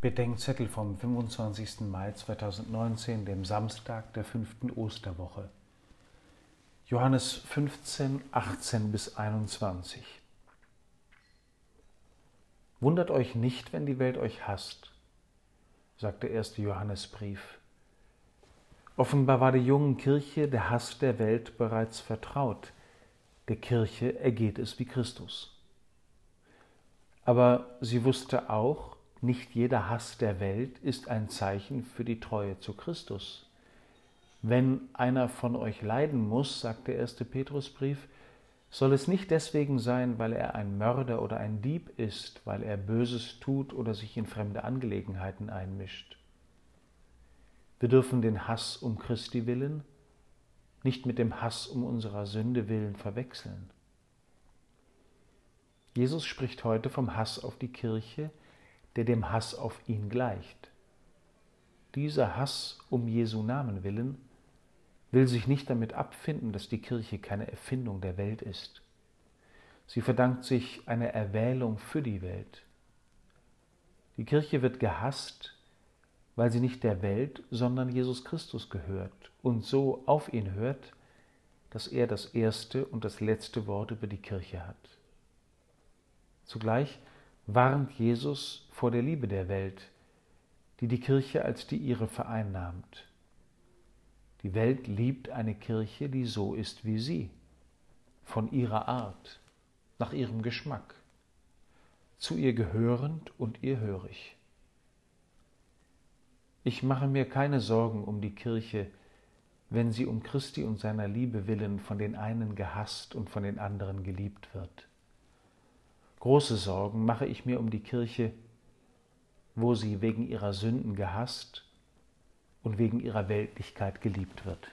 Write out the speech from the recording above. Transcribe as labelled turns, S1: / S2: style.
S1: Bedenkzettel vom 25. Mai 2019, dem Samstag der fünften Osterwoche. Johannes 15, 18 bis 21. Wundert euch nicht, wenn die Welt euch hasst, sagt der erste Johannesbrief. Offenbar war der jungen Kirche der Hass der Welt bereits vertraut. Der Kirche ergeht es wie Christus. Aber sie wusste auch, nicht jeder Hass der Welt ist ein Zeichen für die Treue zu Christus. Wenn einer von euch leiden muss, sagt der erste Petrusbrief, soll es nicht deswegen sein, weil er ein Mörder oder ein Dieb ist, weil er Böses tut oder sich in fremde Angelegenheiten einmischt. Wir dürfen den Hass um Christi willen nicht mit dem Hass um unserer Sünde willen verwechseln. Jesus spricht heute vom Hass auf die Kirche, der dem Hass auf ihn gleicht. Dieser Hass um Jesu Namen willen will sich nicht damit abfinden, dass die Kirche keine Erfindung der Welt ist. Sie verdankt sich einer Erwählung für die Welt. Die Kirche wird gehasst, weil sie nicht der Welt, sondern Jesus Christus gehört und so auf ihn hört, dass er das erste und das letzte Wort über die Kirche hat. Zugleich warnt Jesus vor der Liebe der Welt, die die Kirche als die ihre vereinnahmt. Die Welt liebt eine Kirche, die so ist wie sie, von ihrer Art, nach ihrem Geschmack, zu ihr gehörend und ihr hörig. Ich mache mir keine Sorgen um die Kirche, wenn sie um Christi und seiner Liebe willen von den einen gehasst und von den anderen geliebt wird. Große Sorgen mache ich mir um die Kirche, wo sie wegen ihrer Sünden gehasst und wegen ihrer Weltlichkeit geliebt wird.